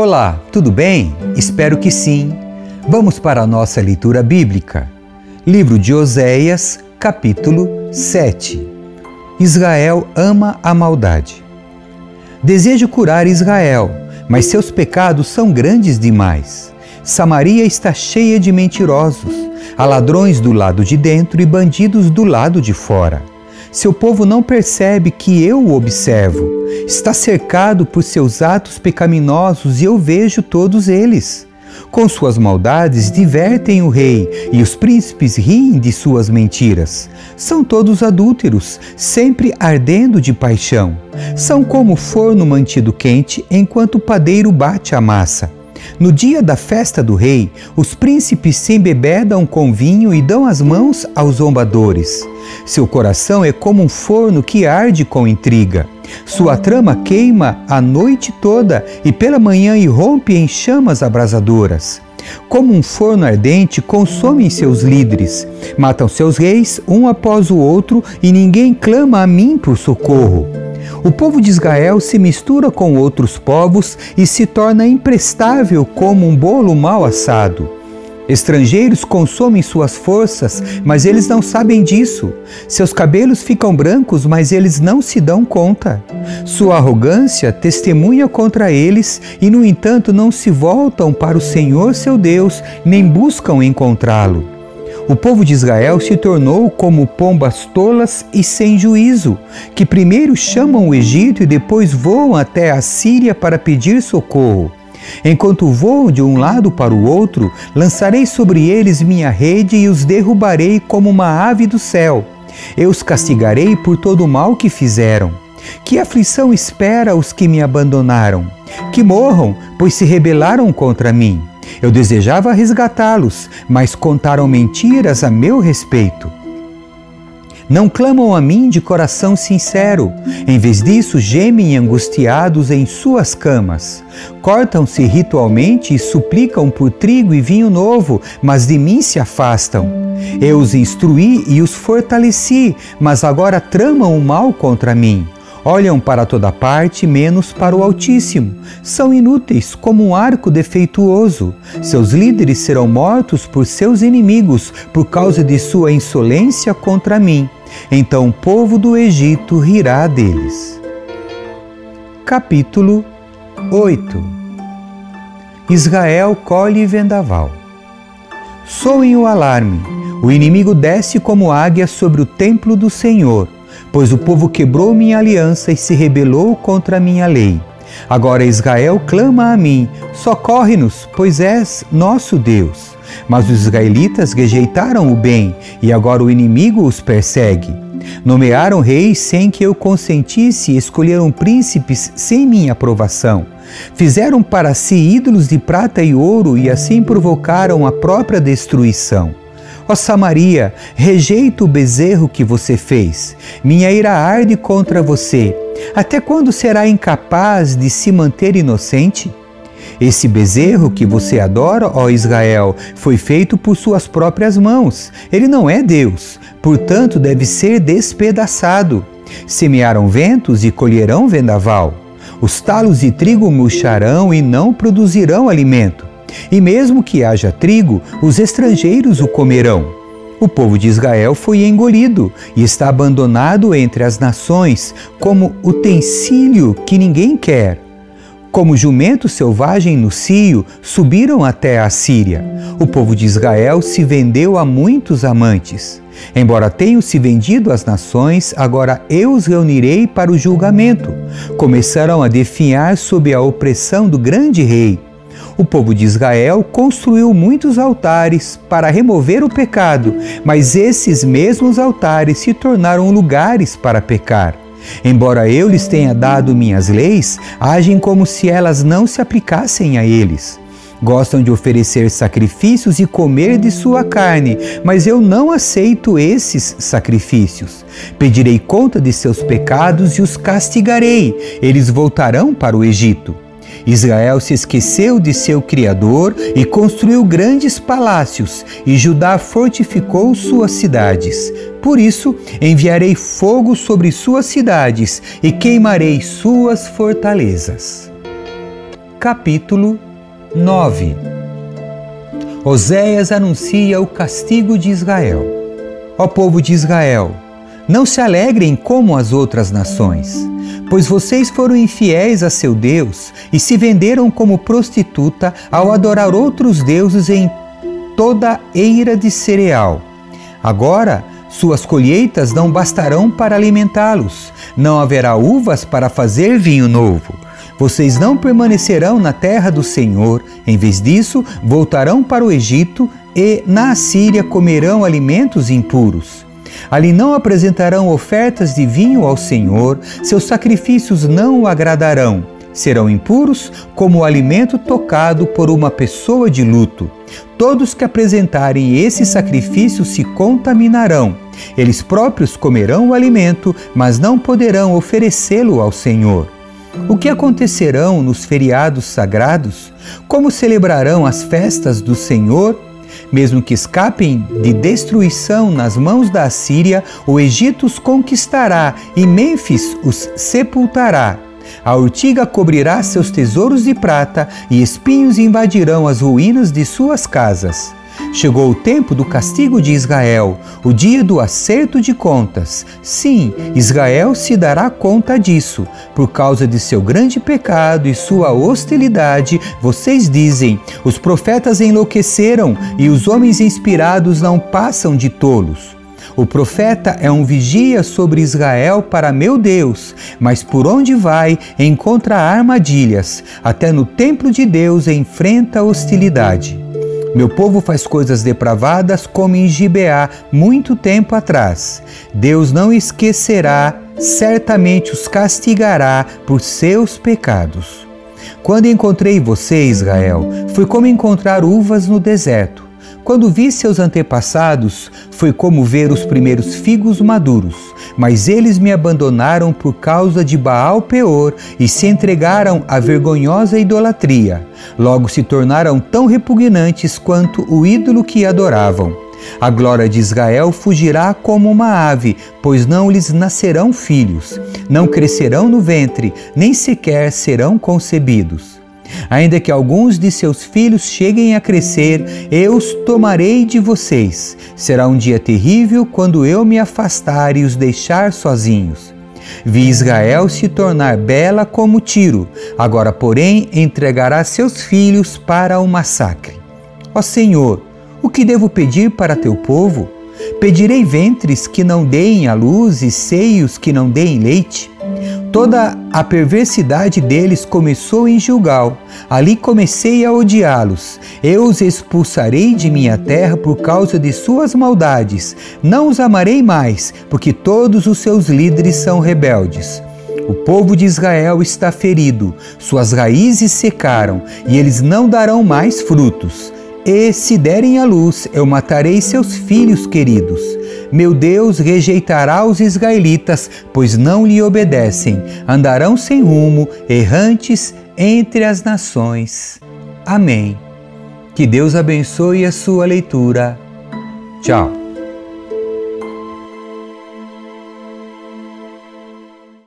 Olá, tudo bem? Espero que sim. Vamos para a nossa leitura bíblica. Livro de Oséias, capítulo 7. Israel ama a maldade. Desejo curar Israel, mas seus pecados são grandes demais. Samaria está cheia de mentirosos, há ladrões do lado de dentro e bandidos do lado de fora. Seu povo não percebe que eu o observo. Está cercado por seus atos pecaminosos e eu vejo todos eles. Com suas maldades divertem o rei e os príncipes riem de suas mentiras. São todos adúlteros, sempre ardendo de paixão. São como forno mantido quente enquanto o padeiro bate a massa. No dia da festa do rei, os príncipes se embebedam com vinho e dão as mãos aos zombadores. Seu coração é como um forno que arde com intriga. Sua trama queima a noite toda e pela manhã irrompe em chamas abrasadoras. Como um forno ardente, consomem seus líderes, matam seus reis um após o outro e ninguém clama a mim por socorro. O povo de Israel se mistura com outros povos e se torna imprestável como um bolo mal assado. Estrangeiros consomem suas forças, mas eles não sabem disso. Seus cabelos ficam brancos, mas eles não se dão conta. Sua arrogância testemunha contra eles e, no entanto, não se voltam para o Senhor seu Deus, nem buscam encontrá-lo. O povo de Israel se tornou como pombas tolas e sem juízo, que primeiro chamam o Egito e depois voam até a Síria para pedir socorro. Enquanto vou de um lado para o outro, lançarei sobre eles minha rede e os derrubarei como uma ave do céu. Eu os castigarei por todo o mal que fizeram. Que aflição espera os que me abandonaram? Que morram, pois se rebelaram contra mim. Eu desejava resgatá-los, mas contaram mentiras a meu respeito. Não clamam a mim de coração sincero. Em vez disso, gemem angustiados em suas camas. Cortam-se ritualmente e suplicam por trigo e vinho novo, mas de mim se afastam. Eu os instruí e os fortaleci, mas agora tramam o mal contra mim. Olham para toda parte, menos para o Altíssimo. São inúteis, como um arco defeituoso. Seus líderes serão mortos por seus inimigos, por causa de sua insolência contra mim. Então o povo do Egito rirá deles. Capítulo 8 Israel colhe vendaval. Soem o alarme. O inimigo desce como águia sobre o templo do Senhor, pois o povo quebrou minha aliança e se rebelou contra minha lei. Agora Israel clama a mim: socorre-nos, pois és nosso Deus. Mas os israelitas rejeitaram o bem e agora o inimigo os persegue. Nomearam reis sem que eu consentisse e escolheram príncipes sem minha aprovação. Fizeram para si ídolos de prata e ouro e assim provocaram a própria destruição. Ó Samaria, rejeito o bezerro que você fez. Minha ira arde contra você. Até quando será incapaz de se manter inocente? Esse bezerro que você adora, ó Israel, foi feito por suas próprias mãos. Ele não é Deus, portanto deve ser despedaçado. Semearam ventos e colherão vendaval. Os talos de trigo murcharão e não produzirão alimento. E mesmo que haja trigo, os estrangeiros o comerão. O povo de Israel foi engolido e está abandonado entre as nações como utensílio que ninguém quer. Como jumento selvagem no cio, subiram até a Síria. O povo de Israel se vendeu a muitos amantes. Embora tenham se vendido às nações, agora eu os reunirei para o julgamento. Começaram a definhar sob a opressão do grande rei. O povo de Israel construiu muitos altares para remover o pecado, mas esses mesmos altares se tornaram lugares para pecar. Embora eu lhes tenha dado minhas leis, agem como se elas não se aplicassem a eles. Gostam de oferecer sacrifícios e comer de sua carne, mas eu não aceito esses sacrifícios. Pedirei conta de seus pecados e os castigarei. Eles voltarão para o Egito. Israel se esqueceu de seu Criador e construiu grandes palácios, e Judá fortificou suas cidades. Por isso, enviarei fogo sobre suas cidades e queimarei suas fortalezas. capítulo 9 Oséias anuncia o castigo de Israel. Ó povo de Israel, não se alegrem como as outras nações, pois vocês foram infiéis a seu Deus e se venderam como prostituta ao adorar outros deuses em toda eira de cereal. Agora, suas colheitas não bastarão para alimentá-los, não haverá uvas para fazer vinho novo vocês não permanecerão na terra do Senhor, em vez disso, voltarão para o Egito e na Assíria comerão alimentos impuros. Ali não apresentarão ofertas de vinho ao Senhor, seus sacrifícios não o agradarão. Serão impuros como o alimento tocado por uma pessoa de luto. Todos que apresentarem esse sacrifício se contaminarão. Eles próprios comerão o alimento, mas não poderão oferecê-lo ao Senhor. O que acontecerão nos feriados sagrados? Como celebrarão as festas do Senhor? Mesmo que escapem de destruição nas mãos da Assíria, o Egito os conquistará e Mênfis os sepultará. A urtiga cobrirá seus tesouros de prata e espinhos invadirão as ruínas de suas casas. Chegou o tempo do castigo de Israel, o dia do acerto de contas. Sim, Israel se dará conta disso. Por causa de seu grande pecado e sua hostilidade, vocês dizem: os profetas enlouqueceram e os homens inspirados não passam de tolos. O profeta é um vigia sobre Israel para meu Deus, mas por onde vai encontra armadilhas, até no templo de Deus enfrenta hostilidade. Meu povo faz coisas depravadas como em Gibeá muito tempo atrás. Deus não esquecerá, certamente os castigará por seus pecados. Quando encontrei você, Israel, foi como encontrar uvas no deserto. Quando vi seus antepassados, foi como ver os primeiros figos maduros. Mas eles me abandonaram por causa de Baal Peor e se entregaram à vergonhosa idolatria. Logo se tornaram tão repugnantes quanto o ídolo que adoravam. A glória de Israel fugirá como uma ave, pois não lhes nascerão filhos, não crescerão no ventre, nem sequer serão concebidos. Ainda que alguns de seus filhos cheguem a crescer, eu os tomarei de vocês. Será um dia terrível quando eu me afastar e os deixar sozinhos. Vi Israel se tornar bela como Tiro, agora, porém, entregará seus filhos para o massacre. Ó Senhor, o que devo pedir para teu povo? Pedirei ventres que não deem a luz e seios que não deem leite? Toda a perversidade deles começou em Gilgal. Ali comecei a odiá-los. Eu os expulsarei de minha terra por causa de suas maldades. Não os amarei mais, porque todos os seus líderes são rebeldes. O povo de Israel está ferido, suas raízes secaram, e eles não darão mais frutos. E se derem a luz, eu matarei seus filhos queridos. Meu Deus rejeitará os israelitas, pois não lhe obedecem. Andarão sem rumo, errantes entre as nações. Amém. Que Deus abençoe a sua leitura. Tchau.